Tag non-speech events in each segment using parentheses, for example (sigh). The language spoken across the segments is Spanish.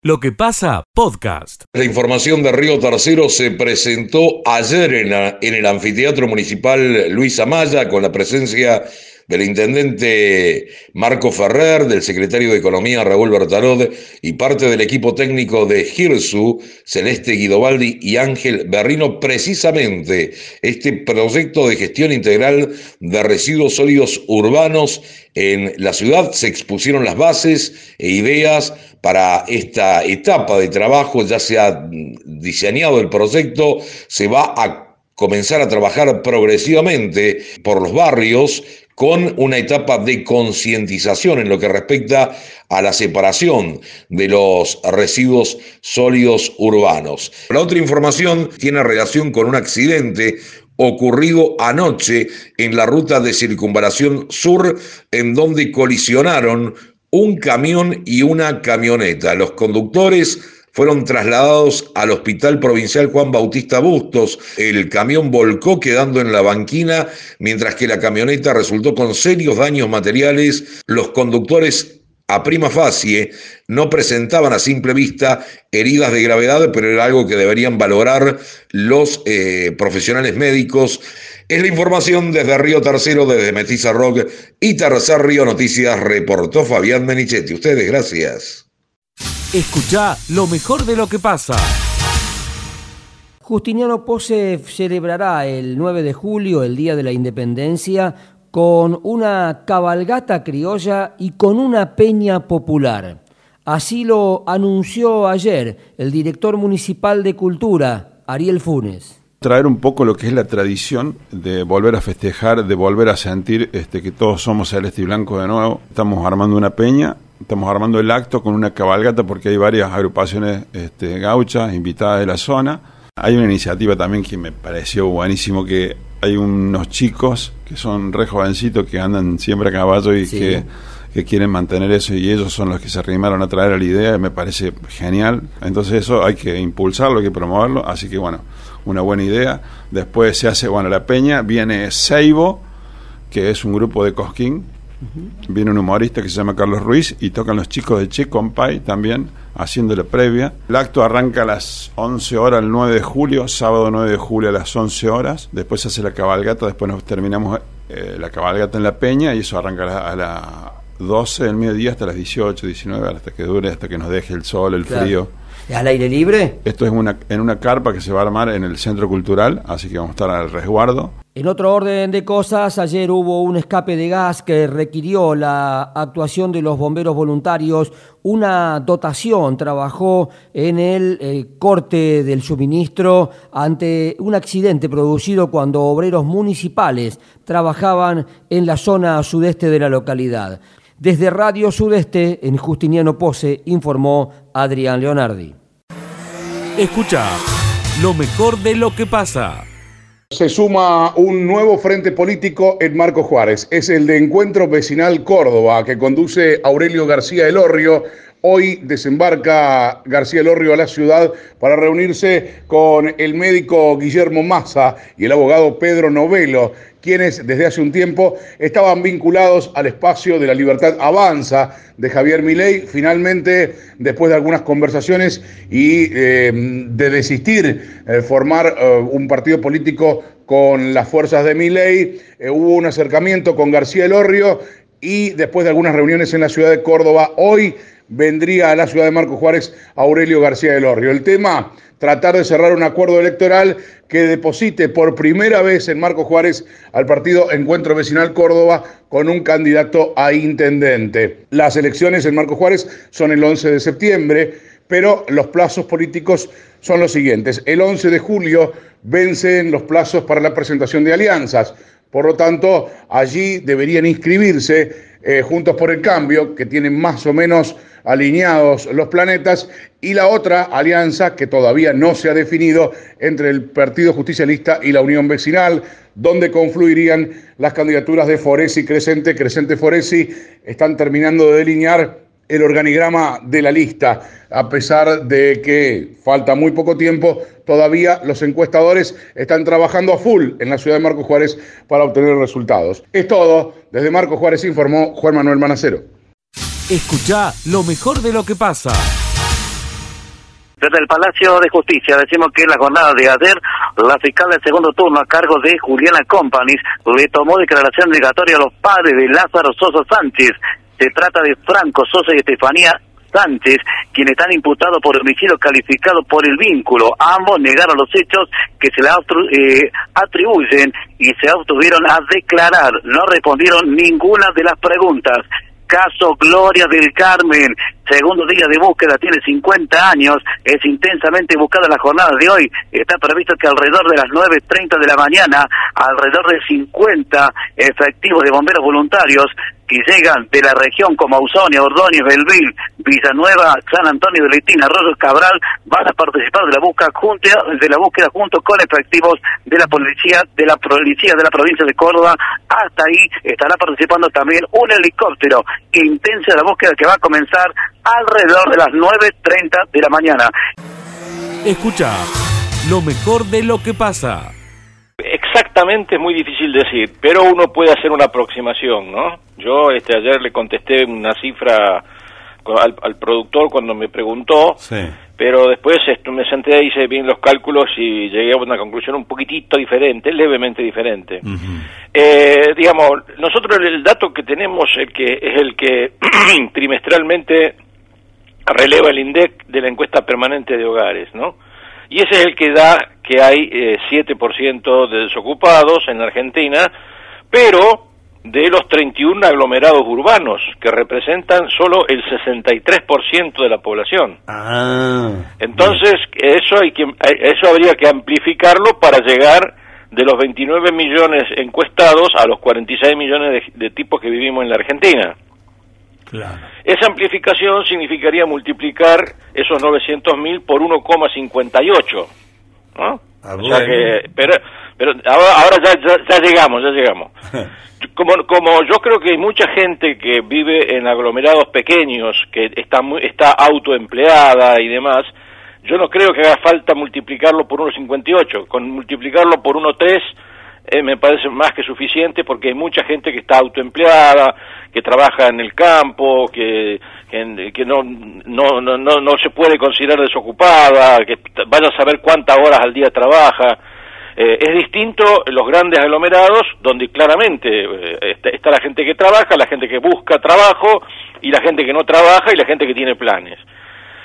Lo que pasa, podcast. La información de Río Tercero se presentó ayer en, en, el anfiteatro municipal Luis Amaya con la presencia del intendente Marco Ferrer, del secretario de Economía Raúl Bertarod y parte del equipo técnico de Girsu, Celeste Guidobaldi y Ángel Berrino, precisamente este proyecto de gestión integral de residuos sólidos urbanos en la ciudad. Se expusieron las bases e ideas para esta etapa de trabajo, ya se ha diseñado el proyecto, se va a comenzar a trabajar progresivamente por los barrios con una etapa de concientización en lo que respecta a la separación de los residuos sólidos urbanos. La otra información tiene relación con un accidente ocurrido anoche en la ruta de circunvalación sur, en donde colisionaron un camión y una camioneta. Los conductores fueron trasladados al Hospital Provincial Juan Bautista Bustos. El camión volcó quedando en la banquina, mientras que la camioneta resultó con serios daños materiales. Los conductores a prima facie no presentaban a simple vista heridas de gravedad, pero era algo que deberían valorar los eh, profesionales médicos. Es la información desde Río Tercero, desde Metiza Rock y Tercer Río Noticias, reportó Fabián Menichetti. Ustedes, gracias. Escucha lo mejor de lo que pasa. Justiniano Pose celebrará el 9 de julio, el Día de la Independencia, con una cabalgata criolla y con una peña popular. Así lo anunció ayer el director municipal de Cultura, Ariel Funes. Traer un poco lo que es la tradición de volver a festejar, de volver a sentir este, que todos somos celeste y blanco de nuevo. Estamos armando una peña estamos armando el acto con una cabalgata porque hay varias agrupaciones este, gauchas invitadas de la zona. Hay una iniciativa también que me pareció buenísimo que hay unos chicos que son re jovencitos que andan siempre a caballo y que, que, quieren mantener eso y ellos son los que se arrimaron a traer a la idea y me parece genial. Entonces eso hay que impulsarlo, hay que promoverlo, así que bueno, una buena idea. Después se hace, bueno, la peña, viene Seibo, que es un grupo de Cosquín, Viene un humorista que se llama Carlos Ruiz y tocan los chicos de Che Compay también, haciéndole previa. El acto arranca a las 11 horas el 9 de julio, sábado 9 de julio a las 11 horas. Después se hace la cabalgata, después nos terminamos eh, la cabalgata en la peña y eso arranca a las 12 del mediodía hasta las 18, 19, hasta que dure, hasta que nos deje el sol, el frío. ¿Al aire libre? Esto es una, en una carpa que se va a armar en el centro cultural, así que vamos a estar al resguardo. En otro orden de cosas, ayer hubo un escape de gas que requirió la actuación de los bomberos voluntarios. Una dotación trabajó en el eh, corte del suministro ante un accidente producido cuando obreros municipales trabajaban en la zona sudeste de la localidad. Desde Radio Sudeste, en Justiniano Pose, informó Adrián Leonardi. Escucha lo mejor de lo que pasa. Se suma un nuevo frente político en Marco Juárez. Es el de Encuentro Vecinal Córdoba, que conduce Aurelio García Elorrio. Hoy desembarca García Elorrio a la ciudad para reunirse con el médico Guillermo Massa y el abogado Pedro Novelo quienes desde hace un tiempo estaban vinculados al espacio de la libertad avanza de Javier Milei. Finalmente, después de algunas conversaciones y eh, de desistir de formar eh, un partido político con las fuerzas de Milei, eh, hubo un acercamiento con García Elorrio y después de algunas reuniones en la ciudad de Córdoba, hoy vendría a la ciudad de Marco Juárez Aurelio García del Orrio. El tema, tratar de cerrar un acuerdo electoral que deposite por primera vez en Marco Juárez al partido Encuentro Vecinal Córdoba con un candidato a intendente. Las elecciones en Marco Juárez son el 11 de septiembre, pero los plazos políticos son los siguientes. El 11 de julio vencen los plazos para la presentación de alianzas. Por lo tanto, allí deberían inscribirse eh, Juntos por el Cambio, que tienen más o menos alineados los planetas, y la otra alianza que todavía no se ha definido entre el Partido Justicialista y la Unión Vecinal, donde confluirían las candidaturas de Foresi Crescente, Crescente Foresi, están terminando de delinear el organigrama de la lista. A pesar de que falta muy poco tiempo, todavía los encuestadores están trabajando a full en la ciudad de Marco Juárez para obtener resultados. Es todo. Desde Marco Juárez informó Juan Manuel Manacero. Escucha lo mejor de lo que pasa. Desde el Palacio de Justicia decimos que en la jornada de ayer, la fiscal del segundo turno a cargo de Juliana Companies le tomó declaración negatoria a los padres de Lázaro Sosa Sánchez. Se trata de Franco Sosa y Estefanía Sánchez, quienes están imputados por homicidio calificado por el vínculo. Ambos negaron los hechos que se le eh, atribuyen y se obtuvieron a declarar. No respondieron ninguna de las preguntas caso Gloria del Carmen. Segundo día de búsqueda, tiene 50 años, es intensamente buscada la jornada de hoy. Está previsto que alrededor de las 9.30 de la mañana, alrededor de 50 efectivos de bomberos voluntarios que llegan de la región como Ausonia, Ordóñez, Belville, Villanueva, San Antonio de Leitina, Arroyo Cabral, van a participar de la búsqueda junto, de la búsqueda junto con efectivos de la policía de la policía de la provincia de Córdoba. Hasta ahí estará participando también un helicóptero intensa la búsqueda que va a comenzar alrededor de las 9.30 de la mañana. Escucha lo mejor de lo que pasa. Exactamente es muy difícil decir, pero uno puede hacer una aproximación, ¿no? Yo este ayer le contesté una cifra al, productor cuando me preguntó, pero después esto, me senté, hice bien los cálculos y llegué a una conclusión un poquitito diferente, levemente diferente. eh, digamos, nosotros el dato que tenemos el que es el que (clears throat) trimestralmente releva el INDEC de la encuesta permanente de hogares, ¿no? Y ese es el que da que hay eh, 7% de desocupados en Argentina, pero de los 31 aglomerados urbanos, que representan solo el 63% de la población. Ah, Entonces, eso, hay que, eso habría que amplificarlo para llegar de los 29 millones encuestados a los 46 millones de, tipos que vivimos en la Argentina. Esa amplificación significaría multiplicar esos 900.000 por 1,58. ¿no? Ah, o sea que, pero, pero ahora, ya, ya, llegamos, ya llegamos. (laughs) Como, como yo creo que hay mucha gente que vive en aglomerados pequeños, que está, muy, está autoempleada y demás, yo no creo que haga falta multiplicarlo por 1,58. Con multiplicarlo por 1,3 eh, me parece más que suficiente porque hay mucha gente que está autoempleada, que trabaja en el campo, que, que, no, no, no, no, se puede considerar desocupada, que vaya a saber cuántas horas al día trabaja. Eh, es distinto los grandes aglomerados, donde claramente eh, está, la gente que trabaja, la gente que busca trabajo, y la gente que no trabaja y la gente que tiene planes.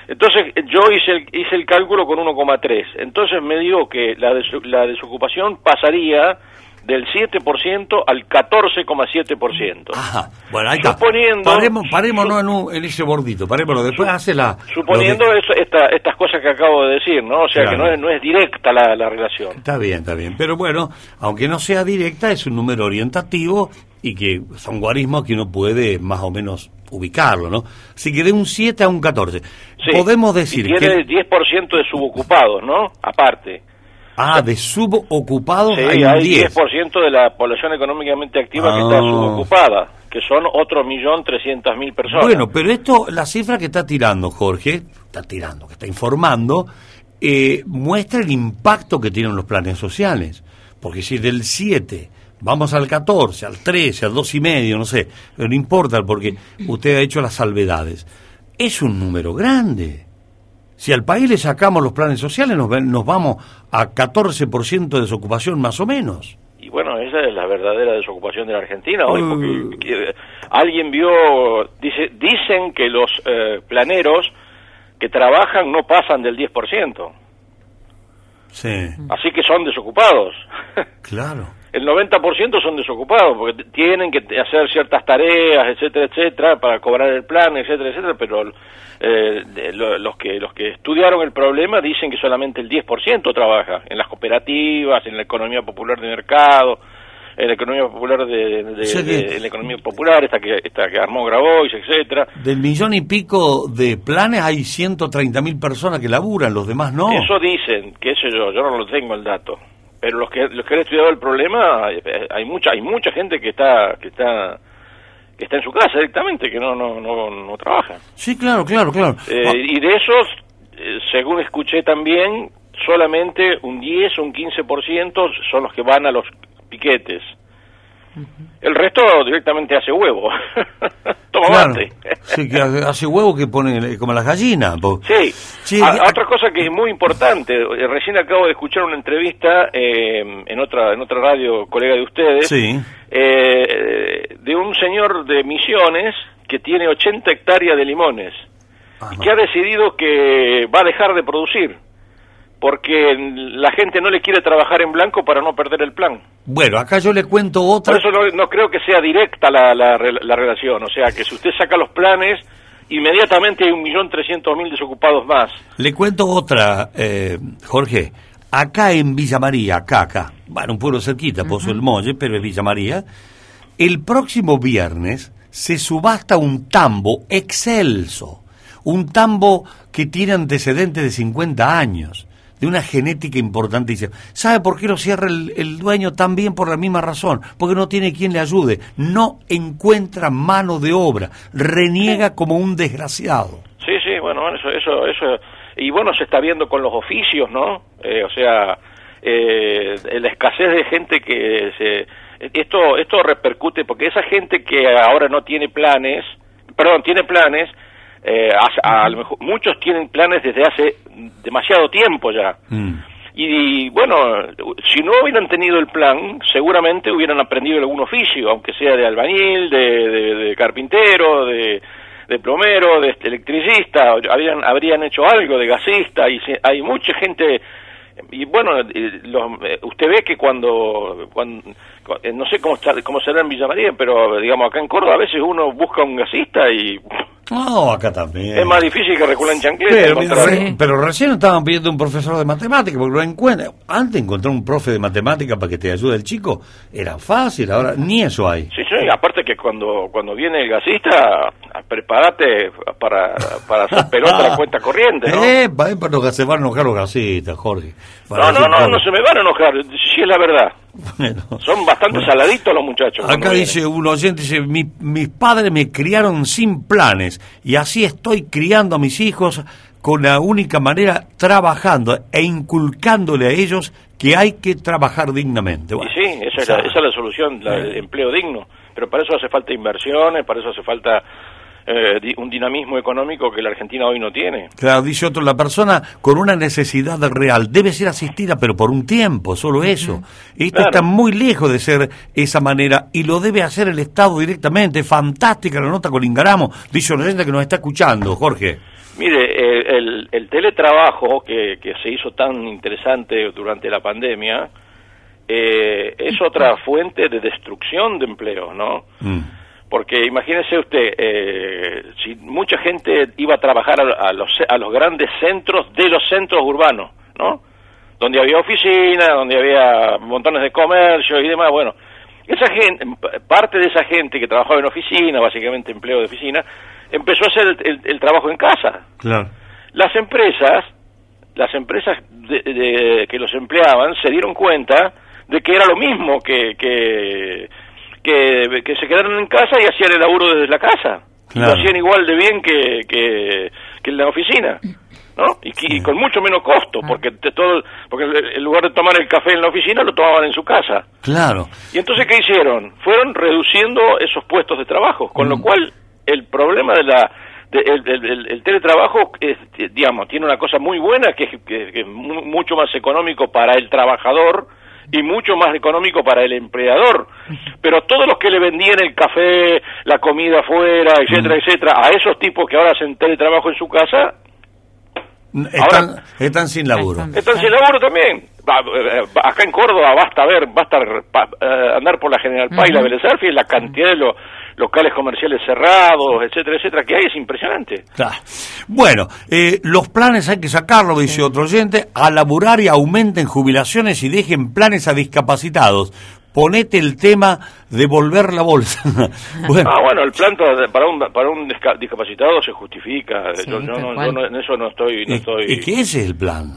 Entonces yo hice el, hice el cálculo con 1,3. Entonces me digo que la, la desocupación pasaría del 7% al 14,7%. Ajá, bueno, ahí está. Suponiendo, parémonos en, en, ese bordito, parémonos, después hace la... Suponiendo estas cosas que acabo de decir, ¿no? O sea, que no es, no es directa la, la relación. Está bien, está bien, pero bueno, aunque no sea directa, es un número orientativo y que son guarismos que uno puede más o menos ubicarlo, ¿no? Así que de un 7 a un 14. Podemos decir y tiene que... 10% de subocupados, ¿no? Aparte. Ah, de subocupados sí, hay, 10%. de la población económicamente activa que está ah. subocupada, que son otro millón trescientas mil personas. Bueno, pero esto, la cifra que está tirando Jorge, está tirando, que está informando, eh, muestra el impacto que tienen los planes sociales. Porque si del 7 vamos al 14, al 13, al dos y medio, no sé, no importa porque usted ha hecho las salvedades. Es un número grande. Si al país le sacamos los planes sociales, nos, nos vamos a 14% de desocupación más o menos. Y bueno, esa es la verdadera desocupación de la Argentina hoy, porque uh. alguien vio, dice, dicen que los eh, planeros que trabajan no pasan del 10%. Sí. Así que son desocupados. (laughs) Claro el 90% son desocupados porque tienen que hacer ciertas tareas, etcétera, etcétera, para cobrar el plan, etcétera, etcétera, pero eh, los que los que estudiaron el problema dicen que solamente el 10% trabaja en las cooperativas, en la economía popular de mercado, en la economía popular de, la economía popular esta que esta que armó Grabois, etcétera. Del millón y pico de planes hay 130 mil personas que laburan, los demás no. Eso dicen, que eso yo, yo no lo tengo el dato pero los que los que han estudiado el problema hay mucha hay mucha gente que está que está que está en su casa directamente que no no no, no trabaja. Sí claro claro claro. Eh, ah. y de esos eh, según escuché también solamente un 10 o un 15% son los que van a los piquetes El resto directamente hace huevo. (laughs) Toma claro. Sí, que hace huevo que pone como las gallinas. Sí. otra cosa que es muy importante, eh, recién acabo de escuchar una entrevista eh, en otra en otra radio, colega de ustedes, eh, de un señor de Misiones que tiene 80 hectáreas de limones y que ha decidido que va a dejar de producir porque la gente no le quiere trabajar en blanco para no perder el plan. Bueno, acá yo le cuento otra. Por eso no, creo que sea directa la, la, relación, o sea, que si usted saca los planes, inmediatamente hay un millón trescientos mil desocupados más. Le cuento otra, eh, Jorge. Acá en Villa María, acá, acá, bueno, un pueblo cerquita, Pozo del Molle, pero es Villa María, el próximo viernes se subasta un tambo excelso, un tambo que tiene antecedentes de 50 años de una genética importantísima. ¿Sabe por qué lo cierra el, dueño? También por la misma razón, porque no tiene quien le ayude, no encuentra mano de obra, reniega como un desgraciado. Sí, sí, bueno, eso, eso, eso, y bueno, se está viendo con los oficios, ¿no? Eh, o sea, eh, la escasez de gente que se... Esto, esto repercute porque esa gente que ahora no tiene planes, perdón, tiene planes, eh, a, lo mejor, muchos tienen planes desde hace demasiado tiempo ya. Mm. Y, bueno, si no hubieran tenido el plan, seguramente hubieran aprendido algún oficio, aunque sea de albañil, de, carpintero, de, plomero, de electricista, habrían, habrían hecho algo de gasista, y hay mucha gente y bueno, eh, usted ve que cuando, cuando eh, no sé cómo, está, cómo será en Villa María, pero digamos acá en Córdoba a veces uno busca un gasista y... No, acá también. Es más difícil que reculen chancleta. Pero, pero, recién estaban pidiendo un profesor de matemáticas, porque lo encuentra. Antes encontrar un profe de matemáticas para que te ayude el chico era fácil, ahora ni eso hay. Sí, sí, aparte que cuando, cuando viene el gasista, prepárate para, para hacer pelota la (laughs) cuenta corriente, ¿no? Eh, para se van a enojar los gasistas, Jorge. No, no, no, no se me van a enojar, sí es la verdad. (laughs) Son bastante saladitos los muchachos. Acá dice un oyente, dice, mis padres me criaron sin planes y así estoy criando a mis hijos con la única manera trabajando e inculcándole a ellos que hay que trabajar dignamente. y sí, esa es, la, solución, el empleo digno. Pero para eso hace falta inversiones, para eso hace falta eh, un dinamismo económico que la Argentina hoy no tiene. Claro, dice otro, la persona con una necesidad real debe ser asistida, pero por un tiempo, solo eso. Esto está muy lejos de ser esa manera y lo debe hacer el Estado directamente. Fantástica la nota con Ingaramo, dice una gente que nos está escuchando, Jorge. Mire, el, el, teletrabajo que, que, se hizo tan interesante durante la pandemia eh, es otra fuente de destrucción de empleo, ¿no? Mm. Porque imagínese usted, eh, si mucha gente iba a trabajar a, los, a los grandes centros de los centros urbanos, ¿no? Donde había oficinas, donde había montones de comercio y demás, bueno, esa gente, parte de esa gente que trabajaba en oficina, básicamente empleo de oficina, empezó a hacer el, trabajo en casa. Claro. Las empresas, las empresas de, que los empleaban se dieron cuenta de que era lo mismo que, que que, se quedaron en casa y hacían el laburo desde la casa. Lo hacían igual de bien que, que, en la oficina. ¿no? Y, con mucho menos costo, ah. porque todo, porque en lugar de tomar el café en la oficina lo tomaban en su casa. Claro. Y entonces qué hicieron? Fueron reduciendo esos puestos de trabajo, con lo mm. cual el problema de la el, teletrabajo es, digamos tiene una cosa muy buena que es, que es mucho más económico para el trabajador y mucho más económico para el empleador. Pero todos los que le vendían el café, la comida afuera, etcétera, mm. etcétera, a esos tipos que ahora hacen teletrabajo en su casa, están, están sin laburo. Están sin laburo también. Eh, acá en Córdoba basta ver, basta eh, andar por la General Paz y la y la cantidad de los locales comerciales cerrados, etcétera, etcétera, que hay es impresionante. Bueno, eh, los planes hay que sacarlo, dice otro oyente, a laburar y aumenten jubilaciones y dejen planes a discapacitados ponete el tema de volver la bolsa. (laughs) bueno. Ah, bueno, el plan para un, para un discapacitado se justifica. yo, no, en eso no estoy... No estoy... ¿Y qué es el plan?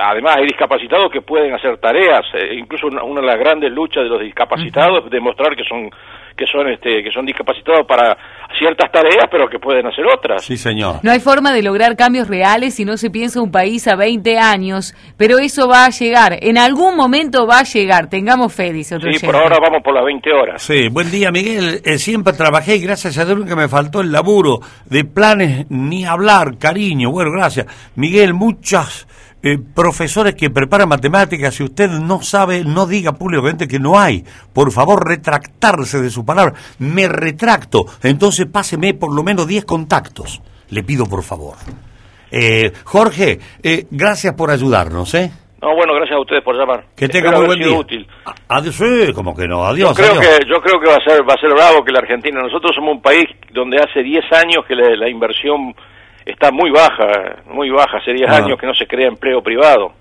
además, hay discapacitados que pueden hacer tareas. Eh, incluso una, de las grandes luchas de los discapacitados es demostrar que son que son este que son discapacitados para ciertas tareas, pero que pueden hacer otras. Sí, señor. No hay forma de lograr cambios reales si no se piensa un país a 20 años, pero eso va a llegar, en algún momento va a llegar, tengamos fe, dice otro Sí, por ahora vamos por las 20 horas. Sí, buen día, Miguel. Eh, siempre trabajé y gracias a Dios que me faltó el laburo de planes ni hablar, cariño. Bueno, gracias. Miguel, muchas eh, profesores que preparan matemáticas, si usted no sabe, no diga públicamente que no hay. Por favor, retractarse de su palabra. Me retracto. Entonces páseme por lo menos 10 contactos. Le pido por favor. Eh, Jorge, eh, gracias por ayudarnos, ¿eh? No, bueno, gracias a ustedes por llamar. Que tenga muy buen día. Útil. Adiós, sí, como que no, adiós. Yo creo que yo creo que va a ser va a ser bravo que la Argentina. Nosotros somos un país donde hace 10 años que la, la inversión está muy baja, muy baja, hace 10 ah. años que no se crea empleo privado.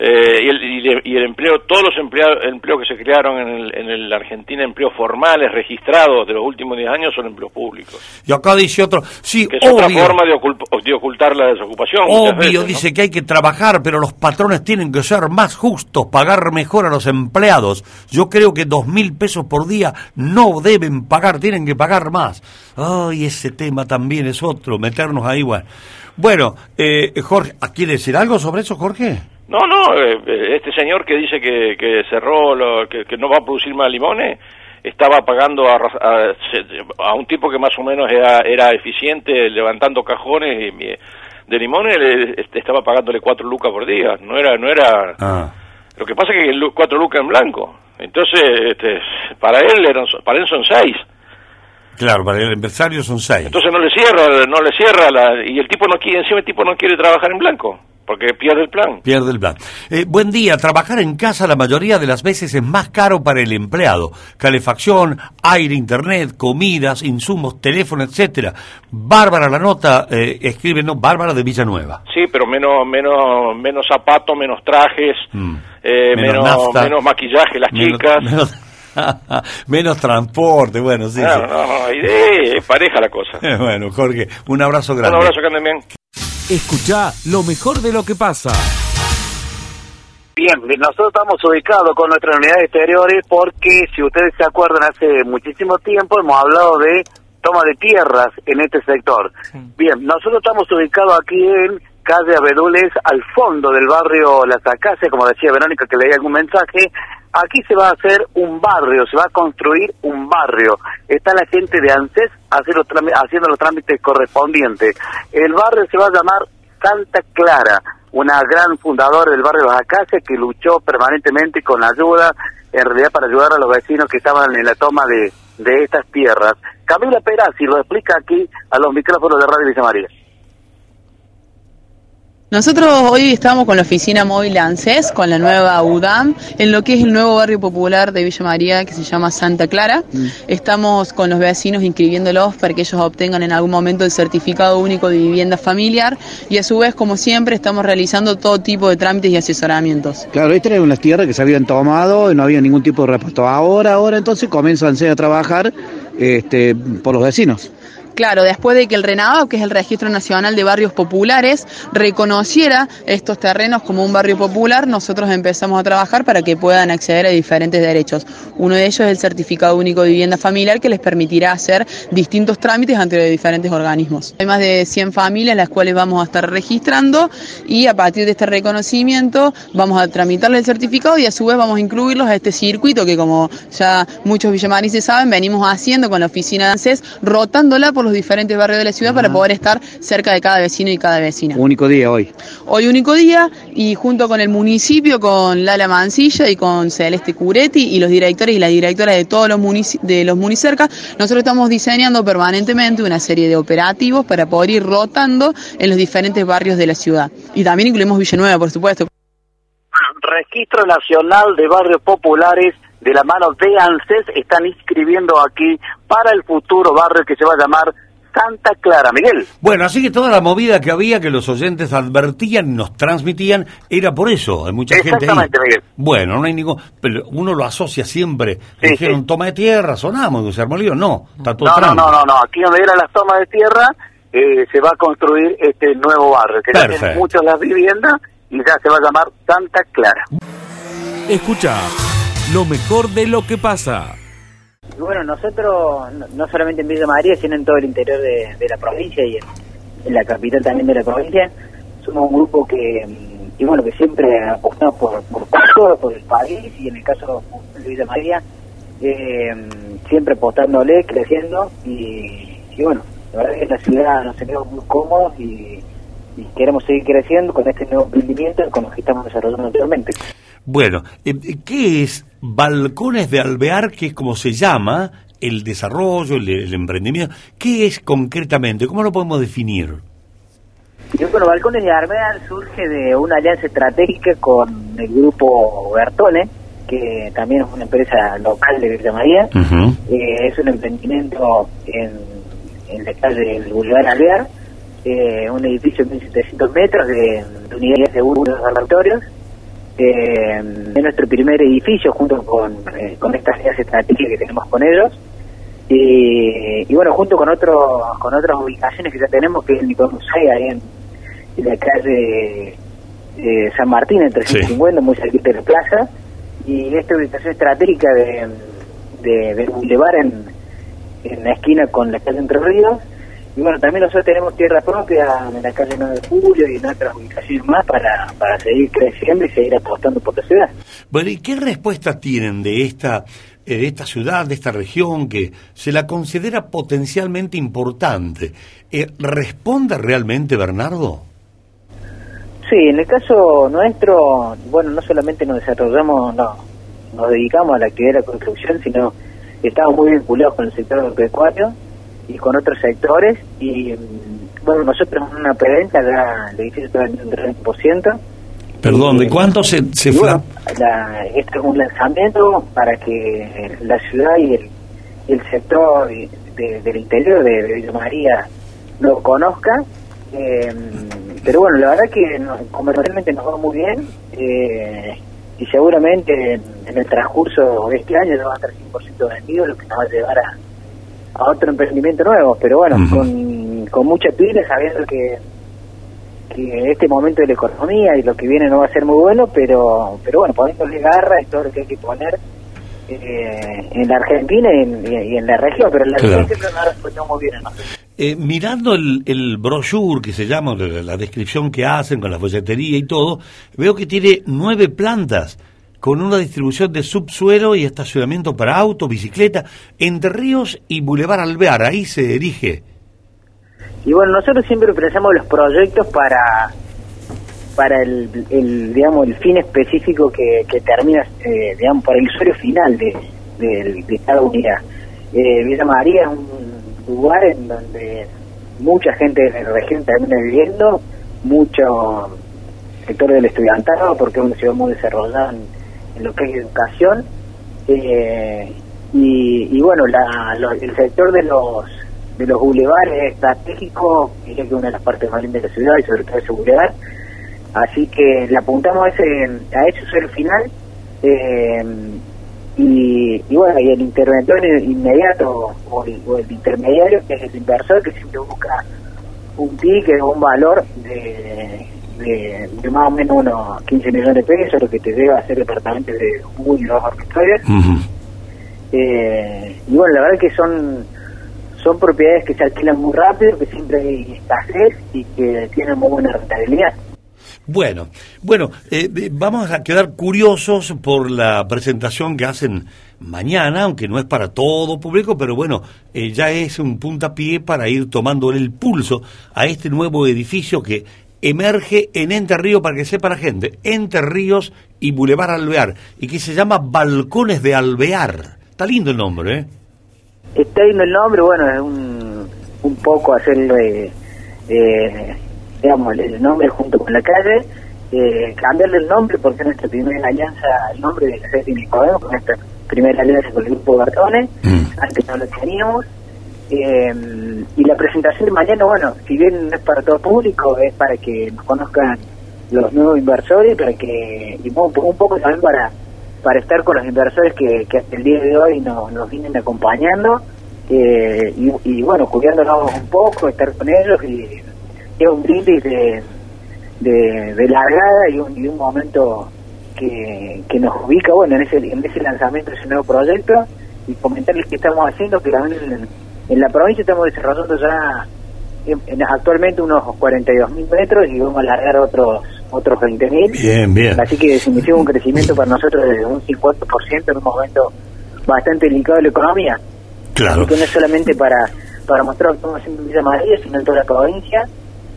Eh, y, el, y, el, empleo, todos los empleados, empleos que se crearon en, el, en la Argentina, empleos formales registrados de los últimos 10 años, son empleos públicos. Y acá dice otro, sí, que es otra forma de, ocultar la desocupación. Obvio, dice que hay que trabajar, pero los patrones tienen que ser más justos, pagar mejor a los empleados. Yo creo que dos mil pesos por día no deben pagar, tienen que pagar más. Ay, ese tema también es otro, meternos ahí, bueno. Bueno, eh, Jorge, ¿quiere decir algo sobre eso, Jorge? No, no, eh, eh, este señor que dice que, que cerró, lo, que, que, no va a producir más limones, estaba pagando a, a, un tipo que más o menos era, era eficiente levantando cajones de limones, le, estaba pagándole cuatro lucas por día, no era, no era... Ah. Lo que pasa es que cuatro lucas en blanco, entonces este, para él eran, para él son seis. Claro, para el empresario son seis. Entonces no le cierra, no le cierra la, y el tipo no quiere, encima el tipo no quiere trabajar en blanco. Porque pierde el plan. Pierde el plan. Eh, buen día. Trabajar en casa la mayoría de las veces es más caro para el empleado. Calefacción, aire, internet, comidas, insumos, teléfono, etcétera. Bárbara la nota eh, escribe, no, Bárbara de Villanueva. Sí, pero menos, menos, menos zapatos, menos trajes, mm. eh, menos, menos, maquillaje las chicas. (laughs) (laughs) Menos... transporte, bueno, sí. No, no, no, es pareja la cosa. (laughs) bueno, Jorge, un abrazo grande. Un abrazo grande. Escucha lo mejor de lo que pasa. Bien, nosotros estamos ubicados con nuestras unidades exteriores porque, si ustedes se acuerdan, hace muchísimo tiempo hemos hablado de toma de tierras en este sector. Bien, nosotros estamos ubicados aquí en calle Abedules, al fondo del barrio Las Acacias, como decía Verónica que leía algún mensaje, aquí se va a hacer un barrio, se va a construir un barrio. Está la gente de ANSES haciendo los trámites correspondientes. El barrio se va a llamar Santa Clara, una gran fundadora del barrio Las Acacias que luchó permanentemente con ayuda, en realidad para ayudar a los vecinos que estaban en la toma de, estas tierras. Camila Perazzi lo explica aquí a los micrófonos de Radio Villa María. Nosotros hoy estamos con la oficina móvil ANSES, con la nueva UDAM, en lo que es el nuevo barrio popular de Villa María que se llama Santa Clara. Mm. Estamos con los vecinos inscribiéndolos para que ellos obtengan en algún momento el certificado único de vivienda familiar y a su vez, como siempre, estamos realizando todo tipo de trámites y asesoramientos. Claro, estas eran unas tierras que se habían tomado, y no había ningún tipo de repuesto. Ahora, ahora entonces comienza ANSES a trabajar este, por los vecinos. Claro, después de que el RENAVA, que es el Registro Nacional de Barrios Populares, reconociera estos terrenos como un barrio popular, nosotros empezamos a trabajar para que puedan acceder a diferentes derechos. Uno de ellos es el Certificado Único de Vivienda Familiar, que les permitirá hacer distintos trámites ante diferentes organismos. Hay más de 100 familias las cuales vamos a estar registrando y a partir de este reconocimiento vamos a tramitarle el certificado y a su vez vamos a incluirlos a este circuito que como ya muchos villamarices saben, venimos haciendo con la oficina de ANSES, rotándola por los diferentes barrios de la ciudad para poder estar cerca de cada vecino y cada vecina. Único día hoy. Hoy único día y junto con el municipio, con Lala Mancilla y con Celeste Curetti y los directores y las directoras de todos los de los municercas, nosotros estamos diseñando permanentemente una serie de operativos para poder ir rotando en los diferentes barrios de la ciudad. Y también incluimos Villanueva, por supuesto. Registro Nacional de Barrios Populares de la mano de ANSES están inscribiendo aquí para el futuro barrio que se va a llamar Santa Clara, Miguel. Bueno, así que toda la movida que había, que los oyentes advertían, nos transmitían, era por eso. Hay mucha gente ahí. Miguel. Bueno, no hay ningún. Pero uno lo asocia siempre. Dijeron toma de tierra, sonamos, se armó No, está todo no, no, no, no, no. Aquí donde eran las tomas de tierra, eh, se va a construir este nuevo barrio, que ya tiene muchas las viviendas y ya se va a llamar Santa Clara. Escucha lo mejor de lo que pasa. Y bueno, nosotros, no solamente en Villa María, sino en todo el interior de, la provincia y en, la capital también de la provincia, somos un grupo que, y bueno, que siempre apostamos por, por, por el país y en el caso de Villa María, eh, siempre apostándole, creciendo y, bueno, la verdad es que en la ciudad nos sentimos muy cómodos y, queremos seguir creciendo con este nuevo emprendimiento con los que estamos desarrollando anteriormente. Bueno, eh, ¿qué es Balcones de Alvear, que es como se llama el desarrollo, el, emprendimiento? ¿Qué es concretamente? ¿Cómo lo podemos definir? Yo, bueno, Balcones de Alvear surge de una alianza estratégica con el grupo Bertone, que también es una empresa local de Villa María. Eh, es un emprendimiento en, en la calle del Boulevard Alvear, eh, un edificio de 1.700 metros de, unidades de unos dormitorios. Eh, es nuestro primer edificio junto con, eh, con estas alianzas estratégicas que tenemos con ellos. Y, bueno, junto con otros con otras ubicaciones que ya tenemos, que es el Nicolás ahí en, la calle San Martín, entre 350, muy cerquita de la plaza y esta ubicación estratégica de, de, del Boulevard en, en la esquina con la calle Entre Ríos. Y bueno, también nosotros tenemos tierra propia en la calle 9 de Julio y en otras ubicaciones más para, para seguir creciendo y seguir apostando por la ciudad. Bueno, ¿y qué respuesta tienen de esta, eh, de esta ciudad, de esta región que se la considera potencialmente importante? Eh, ¿Responde realmente, Bernardo? Sí, en el caso nuestro, bueno, no solamente nos desarrollamos, no, nos dedicamos a la actividad de la construcción, sino estamos muy vinculados con el sector agropecuario y con otros sectores. Y mm, bueno, nosotros en una preventa, ya el edificio está vendiendo un 30%. Perdón, ¿de cuánto se, se bueno, Este es un lanzamiento para que la ciudad y el, el sector del interior de, de Villa María lo conozca. Eh, pero bueno, la verdad que comercialmente nos va muy bien eh, y seguramente en, el transcurso de este año no va a estar 100% vendido, lo que nos va a llevar a, a otro emprendimiento nuevo. Pero bueno, con, con mucha pila, sabiendo que, que este momento de la economía y lo que viene no va a ser muy bueno, pero pero bueno, poniéndole garra es todo lo que hay que poner eh, en la Argentina y en, la región, pero en la región siempre nos ha respondido muy bien. ¿no? Eh, mirando el, el brochure que se llama, la, descripción que hacen con la folletería y todo, veo que tiene nueve plantas con una distribución de subsuelo y estacionamiento para auto, bicicleta, entre Ríos y Boulevard Alvear, ahí se dirige. Y bueno, nosotros siempre presentamos los proyectos para para el, el digamos el fin específico que, que termina eh, digamos para el usuario final de, de, cada unidad eh, Villa María es un lugar en donde mucha gente de la región termina viviendo, mucho sector del estudiantado, porque es una ciudad muy desarrollada lo que es educación. Eh, y, bueno, el sector de los de los bulevares estratégico es que una de las partes más lindas de la ciudad y sobre todo ese bulevar. Así que le apuntamos a ese, a ese el final. Eh, y, bueno, y el interventor inmediato o el, intermediario, que es el inversor, que siempre busca un pique o un valor de, de, más o menos unos 15 millones de pesos, lo que te lleva a hacer departamentos de muy dos historias. eh, y bueno, la verdad que son son propiedades que se alquilan muy rápido, que siempre hay escasez y que tienen muy buena rentabilidad. Bueno, bueno, eh, vamos a quedar curiosos por la presentación que hacen mañana, aunque no es para todo público, pero bueno, eh, ya es un puntapié para ir tomando el pulso a este nuevo edificio que emerge en Entre Ríos, para que sepa la gente, Entre Ríos y Boulevard Alvear, y que se llama Balcones de Alvear. Está lindo el nombre, ¿eh? Está lindo el nombre, bueno, es un, un poco hacerlo... Eh, eh digamos, el nombre junto con la calle, eh, cambiarle el nombre porque nuestra primera alianza, el nombre de la Nicodemo, con nuestra primera alianza con el grupo Bertone, mm. antes no lo teníamos. Eh, y la presentación de mañana, bueno, si bien no es para todo público, es para que nos conozcan los nuevos inversores, para que y un, poco también para para estar con los inversores que, que hasta el día de hoy nos, nos vienen acompañando eh, y, y, bueno, cuidándonos un poco, estar con ellos y es un brindis de, de, largada y un, y un momento que, que nos ubica bueno en ese, en ese lanzamiento de ese nuevo proyecto y comentarles qué estamos haciendo, que también en, la provincia estamos desarrollando ya actualmente unos 42 mil metros y vamos a alargar otros otros 20 mil. Bien, bien. Así que significa un crecimiento para nosotros de un 50% en un momento bastante delicado de la economía. Claro. que no es solamente para, para mostrar que estamos haciendo en Villa María, sino en toda la provincia.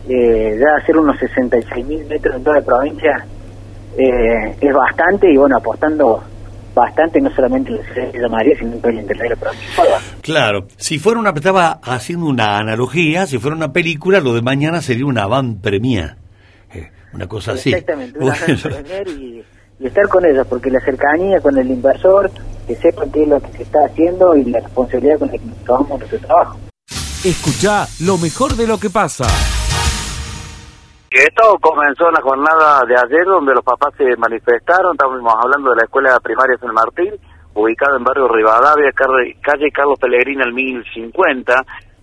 Eh, ya hacer unos 66 mil metros en toda la provincia eh, es bastante y bueno, apostando bastante, no solamente en la ciudad de Villa María, sino en todo el interior de la provincia. Claro, si fuera una, estaba haciendo una analogía, si fuera una película, lo de mañana sería una van premier, eh, una cosa así. Exactamente, una van y, y estar con ellos, porque la cercanía con el inversor, que sepan qué es lo que se está haciendo y la responsabilidad con la que tomamos nuestro trabajo. Escucha lo mejor de lo que pasa. Esto comenzó en la jornada de ayer donde los papás se manifestaron, estamos hablando de la escuela primaria San Martín, ubicada en barrio Rivadavia, calle Carlos Pellegrini al 1050.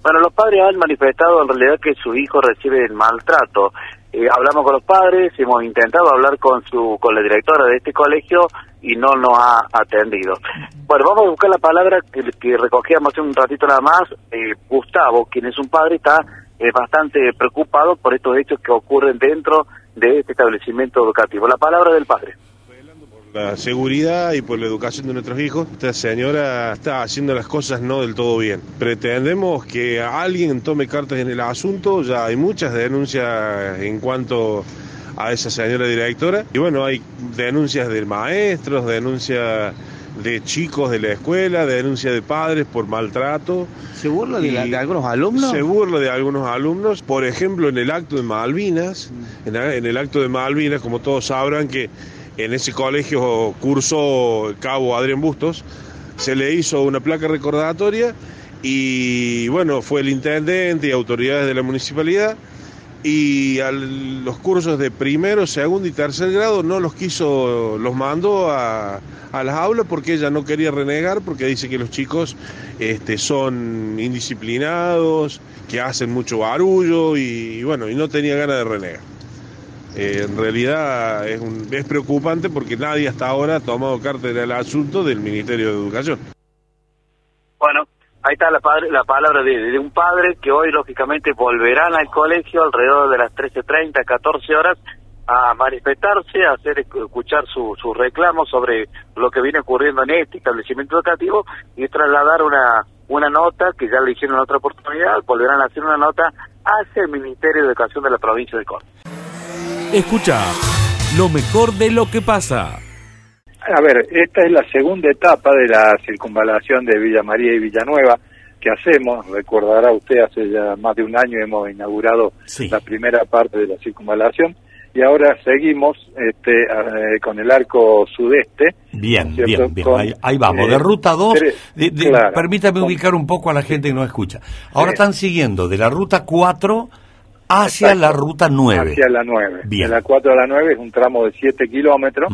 Bueno, los padres han manifestado en realidad que su hijo recibe el maltrato. Eh, hablamos con los padres, hemos intentado hablar con su con la directora de este colegio y no nos ha atendido. Bueno, vamos a buscar la palabra que, recogíamos hace un ratito nada más. Eh, Gustavo, quien es un padre, está es bastante preocupado por estos hechos que ocurren dentro de este establecimiento educativo. La palabra del padre la seguridad y por la educación de nuestros hijos, esta señora está haciendo las cosas no del todo bien. Pretendemos que alguien tome cartas en el asunto, ya hay muchas denuncias en cuanto a esa señora directora y bueno, hay denuncias de maestros, denuncias de chicos de la escuela, de denuncia de padres por maltrato. ¿Se burla de, algunos alumnos? Se burla de algunos alumnos. Por ejemplo, en el acto de Malvinas, en, el acto de Malvinas, como todos sabrán que en ese colegio curso cabo Adrián Bustos, se le hizo una placa recordatoria y bueno, fue el intendente y autoridades de la municipalidad y a los cursos de primero, segundo y tercer grado no los quiso, los mandó a, las aulas porque ella no quería renegar, porque dice que los chicos este, son indisciplinados, que hacen mucho barullo y, bueno, y no tenía ganas de renegar. Eh, en realidad es, es preocupante porque nadie hasta ahora ha tomado carta del asunto del Ministerio de Educación. Bueno, Ahí está la, palabra de, un padre que hoy, lógicamente, volverán al colegio alrededor de las 13.30, 14 horas a manifestarse, a hacer escuchar sus su reclamos sobre lo que viene ocurriendo en este establecimiento educativo y trasladar una, una nota que ya le hicieron en otra oportunidad, volverán a hacer una nota hacia el Ministerio de Educación de la provincia de Córdoba. Escucha lo mejor de lo que pasa. A ver, esta es la segunda etapa de la circunvalación de Villa María y Villanueva que hacemos. Recordará usted, hace ya más de un año hemos inaugurado la primera parte de la circunvalación y ahora seguimos este, eh, con el arco sudeste. Bien, bien, bien. ahí, vamos, de eh, ruta 2. permítame ubicar un poco a la gente que nos escucha. Ahora están siguiendo de la ruta 4 Hacia la ruta 9. Hacia la 9. De la 4 a la 9 es un tramo de 7 kilómetros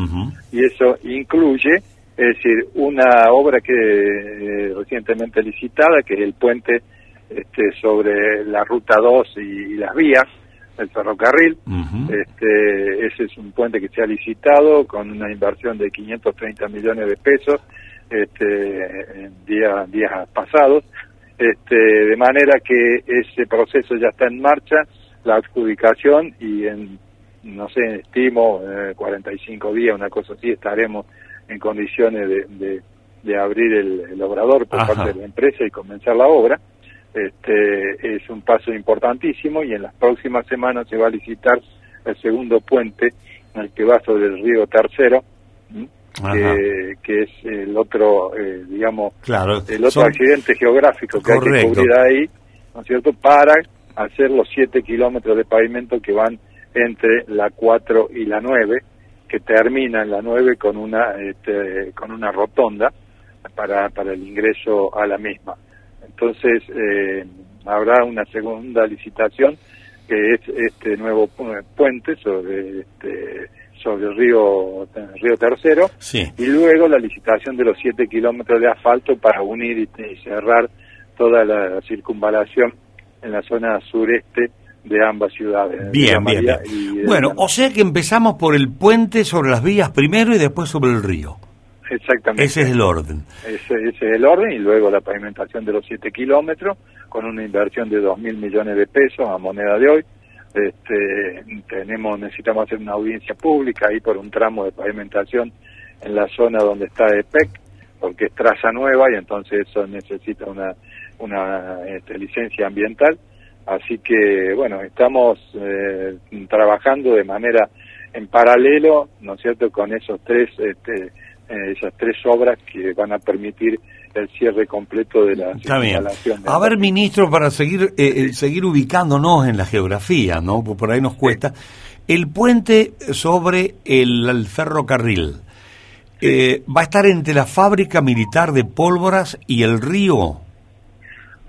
y eso incluye, es decir, una obra que eh, recientemente licitada, que es el puente este, sobre la ruta 2 y, las vías, el ferrocarril. este, ese es un puente que se ha licitado con una inversión de 530 millones de pesos este, en días, días pasados. Este, de manera que ese proceso ya está en marcha la adjudicación y en, no sé, estimo, eh, 45 días, una cosa así, estaremos en condiciones de, de, abrir el, obrador por parte de la empresa y comenzar la obra. Este, es un paso importantísimo y en las próximas semanas se va a licitar el segundo puente, el que va sobre el río Tercero, que, es el otro, eh, digamos, el otro accidente geográfico que hay que cubrir ahí, ¿no es cierto?, para hacer los 7 kilómetros de pavimento que van entre la 4 y la 9, que termina en la 9 con una, este, con una rotonda para, para el ingreso a la misma. Entonces, eh, habrá una segunda licitación que es este nuevo puente sobre este, sobre el río río tercero y luego la licitación de los 7 kilómetros de asfalto para unir y cerrar toda la circunvalación en la zona sureste de ambas ciudades. Bien, bien, bien. Bueno, o sea que empezamos por el puente sobre las vías primero y después sobre el río. Exactamente. Ese es el orden. Ese, ese, es el orden y luego la pavimentación de los 7 kilómetros con una inversión de 2 mil millones de pesos a moneda de hoy. Este, tenemos necesitamos hacer una audiencia pública ahí por un tramo de pavimentación en la zona donde está EPEC porque es traza nueva y entonces eso necesita una una este, licencia ambiental así que bueno estamos eh, trabajando de manera en paralelo no es cierto con esos tres este, eh, esas tres obras que van a permitir el cierre completo de la Está A ver, ministro, para seguir eh, seguir ubicándonos en la geografía, ¿no? Por ahí nos cuesta. El puente sobre el, ferrocarril eh, va a estar entre la fábrica militar de pólvoras y el río.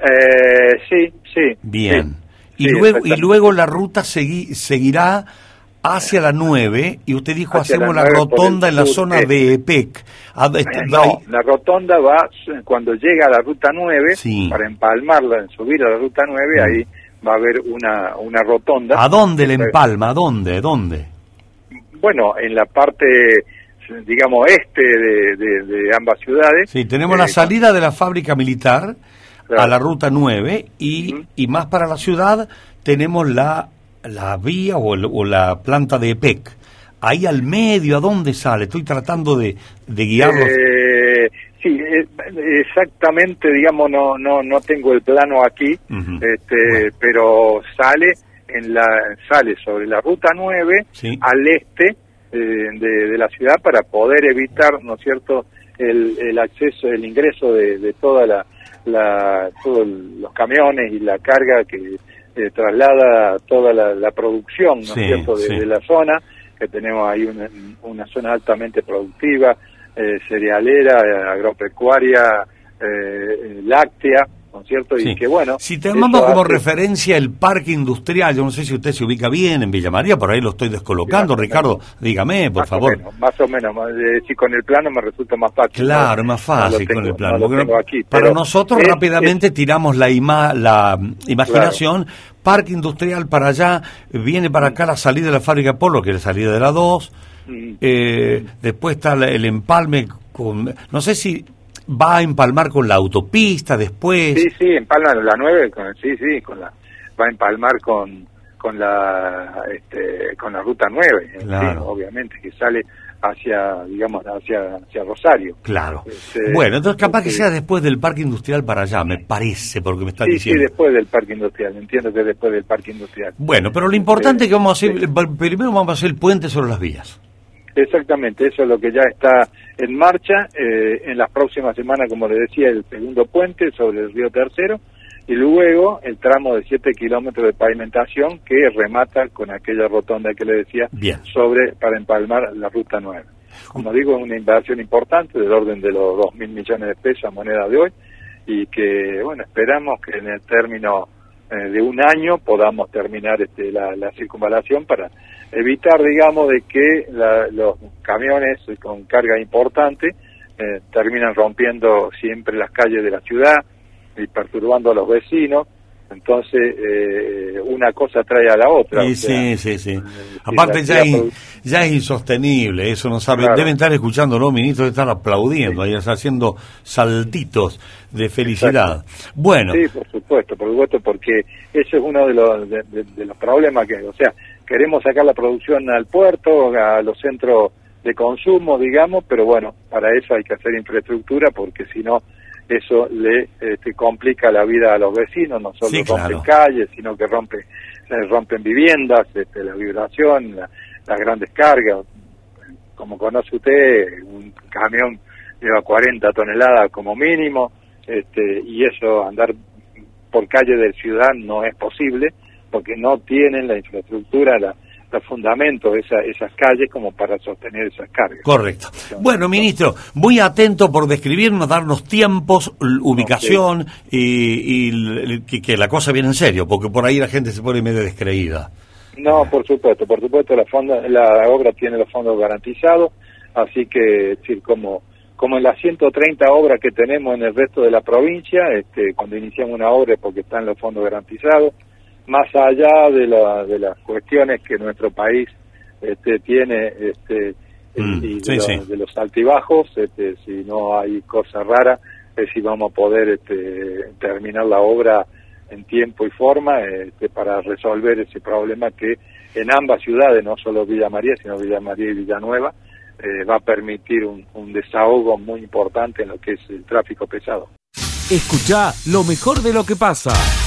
Eh, sí, sí. Bien. y, luego, y luego la ruta seguirá hacia la 9 y usted dijo hacemos la, rotonda en la zona de EPEC. Este, no, la rotonda va cuando llega a la ruta 9 para empalmarla, subir a la ruta 9, mm. ahí va a haber una, una rotonda. ¿A dónde le empalma? ¿A dónde? ¿Dónde? Bueno, en la parte digamos este de, ambas ciudades. Sí, tenemos la eh, salida de la fábrica militar a la ruta 9 y, y más para la ciudad tenemos la la vía o, la planta de EPEC, ahí al medio, ¿a dónde sale? Estoy tratando de, de guiarlos. Eh, sí, eh, exactamente, digamos, no, no, no tengo el plano aquí, este, pero sale en la sale sobre la ruta 9 al este eh, de, la ciudad para poder evitar, ¿no es cierto?, el, el acceso, el ingreso de, de toda la, la, todos los camiones y la carga que eh, traslada toda la, producción, ¿no es cierto?, de, la zona, que tenemos ahí una, zona altamente productiva, eh, cerealera, agropecuaria, eh, Y que bueno. Si tomamos como referencia el parque industrial, yo no sé si usted se ubica bien en Villa María, por ahí lo estoy descolocando, Ricardo, dígame, por favor. más o menos, si con el plano me resulta más fácil. Claro, más fácil con el plano. para nosotros rápidamente tiramos la, la imaginación, parque industrial para allá, viene para acá la salida de la fábrica Polo, que es la salida de la 2, mm. eh, después está el empalme con, no sé si va a empalmar con la autopista después. Sí, sí, empalma la 9, con, sí, sí, con la, va a empalmar con, con la, este, con la ruta 9, obviamente, que sale hacia, digamos, hacia, hacia Rosario. Claro. Este, bueno, entonces capaz que sea después del parque industrial para allá, me parece, porque me está diciendo. Sí, después del parque industrial, entiendo que después del parque industrial. Bueno, pero lo importante es que vamos a hacer, primero vamos a hacer el puente sobre las vías. Exactamente, eso es lo que ya está en marcha. Eh, en las próximas semanas, como le decía, el segundo puente sobre el río Tercero y luego el tramo de 7 kilómetros de pavimentación que remata con aquella rotonda que le decía sobre para empalmar la ruta 9. Como digo, es una inversión importante del orden de los 2 mil millones de pesos a moneda de hoy y que, bueno, esperamos que en el término eh, de un año podamos terminar este, la, circunvalación para evitar, digamos, de que los camiones con carga importante eh, terminan rompiendo siempre las calles de la ciudad y perturbando a los vecinos. Entonces, eh, una cosa trae a la otra. Sí, sí, sí, Aparte, ya, ya es insostenible, eso no sabe. Deben estar escuchando, ¿no? Ministros están aplaudiendo, ahí haciendo saltitos de felicidad. Bueno. Sí, por supuesto, por supuesto, porque eso es uno de los, de, los problemas que, o sea, queremos sacar la producción al puerto, a los centros de consumo, digamos, pero bueno, para eso hay que hacer infraestructura porque si no eso le este, complica la vida a los vecinos, no solo rompen calles, sino que rompe, rompen viviendas, este, la vibración, las grandes cargas. Como conoce usted, un camión lleva 40 toneladas como mínimo, este, y eso andar por calle de ciudad no es posible porque no tienen la infraestructura, la, los fundamentos de esas calles como para sostener esas cargas. Correcto. Bueno, ministro, muy atento por describirnos, darnos tiempos, ubicación y, que, la cosa viene en serio, porque por ahí la gente se pone medio descreída. No, por supuesto, por supuesto la, la obra tiene los fondos garantizados, así que, decir, como como en las 130 obras que tenemos en el resto de la provincia, este, cuando iniciamos una obra es porque están los fondos garantizados, más allá de, la, de las cuestiones que nuestro país este, tiene este, Mm, y sí, de, sí. los, de los altibajos, este, si no hay cosa rara, es si vamos a poder este, terminar la obra en tiempo y forma este, para resolver ese problema que en ambas ciudades, no solo Villa María, sino Villa María y Villanueva, eh, va a permitir un, un desahogo muy importante en lo que es el tráfico pesado. Escucha lo mejor de lo que pasa.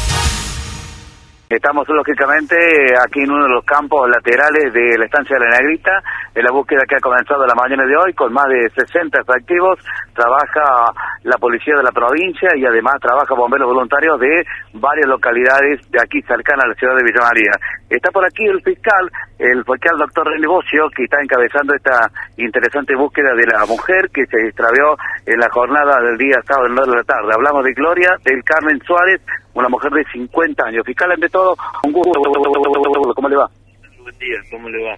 Estamos lógicamente aquí en uno de los campos laterales de la estancia de la Negrita, en la búsqueda que ha comenzado la mañana de hoy con más de 60 efectivos, trabaja la policía de la provincia y además trabaja bomberos voluntarios de varias localidades de aquí cercanas a la ciudad de Villa María. Está por aquí el fiscal, el fiscal doctor René Bocio, que está encabezando esta interesante búsqueda de la mujer que se extravió en la jornada del día sábado en de la tarde. Hablamos de Gloria del Carmen Suárez, una mujer de 50 años. Fiscal, ante todo, un gusto. ¿Cómo le va? Buen día, ¿cómo le va?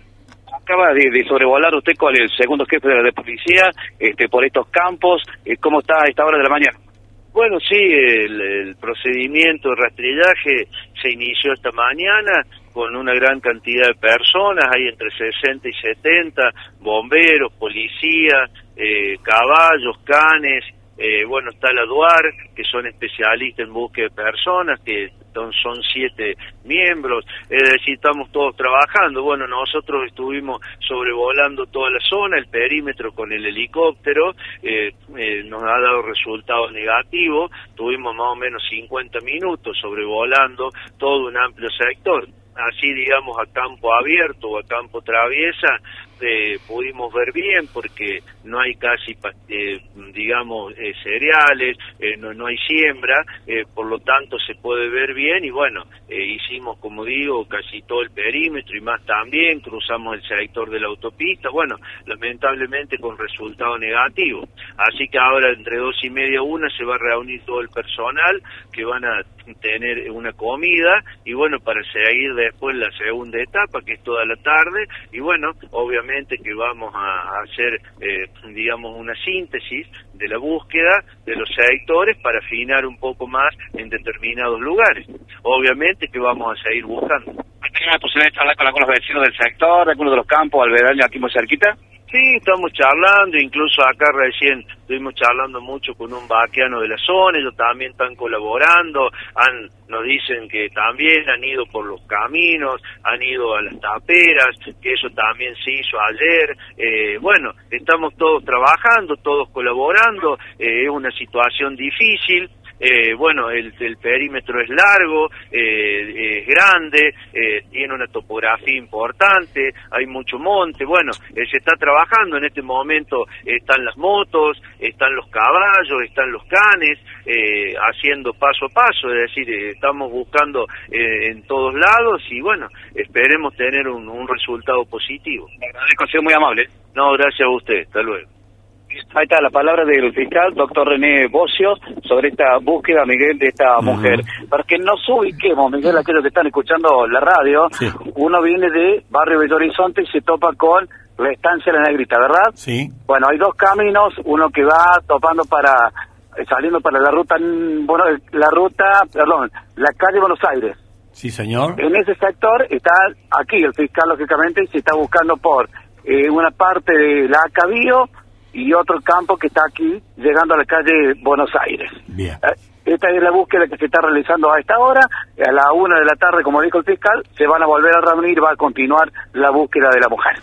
Acaba de, de sobrevolar usted con el segundo jefe de la policía este, por estos campos. Eh, ¿Cómo está a esta hora de la mañana? Bueno, sí, el, el procedimiento de rastrillaje se inició esta mañana con una gran cantidad de personas, hay entre 60 y 70, bomberos, policías, eh, caballos, canes, eh, bueno, está la DUAR, que son especialistas en búsqueda de personas, que son, siete miembros, es decir, estamos todos trabajando. Bueno, nosotros estuvimos sobrevolando toda la zona, el perímetro con el helicóptero, eh, eh, nos ha dado resultados negativos, tuvimos más o menos 50 minutos sobrevolando todo un amplio sector. Así, digamos, a campo abierto o a campo traviesa, pudimos ver bien porque no hay casi, eh, digamos, eh, cereales, eh, no, no hay siembra, por lo tanto se puede ver bien y bueno, hicimos, como digo, casi todo el perímetro y más también, cruzamos el sector de la autopista, bueno, lamentablemente con resultado negativo. Así que ahora entre dos y media una se va a reunir todo el personal que van a tener una comida y bueno, para seguir después la segunda etapa que es toda la tarde y bueno, obviamente que vamos a, hacer, eh, digamos, una síntesis de la búsqueda de los sectores para afinar un poco más en determinados lugares. Obviamente que vamos a seguir buscando. ¿Tiene la posibilidad de hablar con, los vecinos del sector, de alguno de los campos alberales aquí muy cerquita? Sí, estamos charlando, incluso acá recién estuvimos charlando mucho con un vaqueano de la zona, ellos también están colaborando, han, nos dicen que también han ido por los caminos, han ido a las taperas, que eso también se hizo ayer. Eh, bueno, estamos todos trabajando, todos colaborando, eh, es una situación difícil, eh, bueno, el, el perímetro es largo, eh, es grande, eh, tiene una topografía importante, hay mucho monte, bueno, eh, se está trabajando en este momento, están las motos, están los caballos, están los canes, eh, haciendo paso a paso, es decir, estamos buscando eh, en todos lados y bueno, esperemos tener un, un resultado positivo. agradezco, ha sido muy amable. No, gracias a usted, hasta luego. Ahí está la palabra del fiscal, doctor René Bocio, sobre esta búsqueda, Miguel, de esta mujer. Para que nos ubiquemos, Miguel, aquellos que están escuchando la radio, uno viene de Barrio Bello Horizonte y se topa con la estancia de la Negrita, ¿verdad? Sí. Bueno, hay dos caminos, uno que va topando para, eh, saliendo para la ruta, mm, bueno, la ruta, perdón, la calle Buenos Aires. Sí, señor. En ese sector está aquí el fiscal, lógicamente, y se está buscando por eh, una parte de la Acabío y otro campo que está aquí, llegando a la calle Buenos Aires. Bien. Eh, Esta es la búsqueda que se está realizando a esta hora. A la una de la tarde, como dijo el fiscal, se van a volver a reunir, va a continuar la búsqueda de la mujer.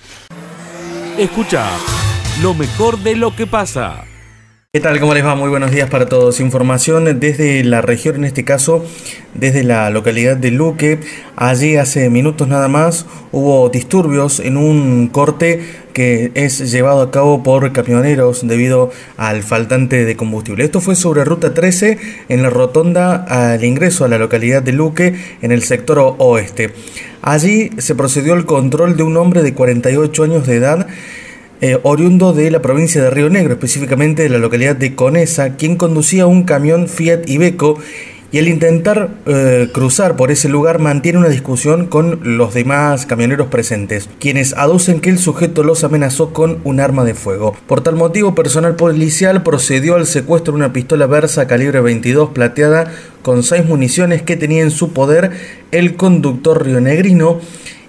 Escucha lo mejor de lo que pasa. ¿Qué tal? ¿Cómo les va? Muy buenos días para todos. Información desde la región, en este caso desde la localidad de Luque. Allí hace minutos nada más hubo disturbios en un corte que es llevado a cabo por camioneros debido al faltante de combustible. Esto fue sobre ruta 13 en la rotonda al ingreso a la localidad de Luque en el sector oeste. Allí se procedió al control de un hombre de 48 años de edad eh, oriundo de la provincia de Río Negro, específicamente de la localidad de Conesa, quien conducía un camión Fiat Ibeco y al intentar eh, cruzar por ese lugar mantiene una discusión con los demás camioneros presentes, quienes aducen que el sujeto los amenazó con un arma de fuego. Por tal motivo, personal policial procedió al secuestro de una pistola Versa calibre 22 plateada con seis municiones que tenía en su poder el conductor rionegrino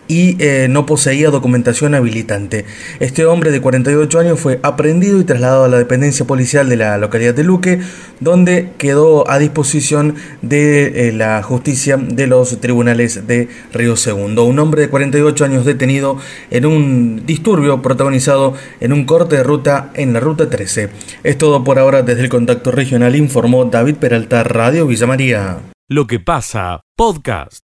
y eh, no poseía documentación habilitante. Este hombre de 48 años fue aprendido y trasladado a la dependencia policial de la localidad de Luque, donde quedó a disposición de eh, la justicia de los tribunales de Río Segundo. Un hombre de 48 años detenido en un disturbio protagonizado en un corte de ruta en la ruta 13. Es todo por ahora desde el contacto regional, informó David Peralta, Radio Villa María. Lo que pasa, podcast.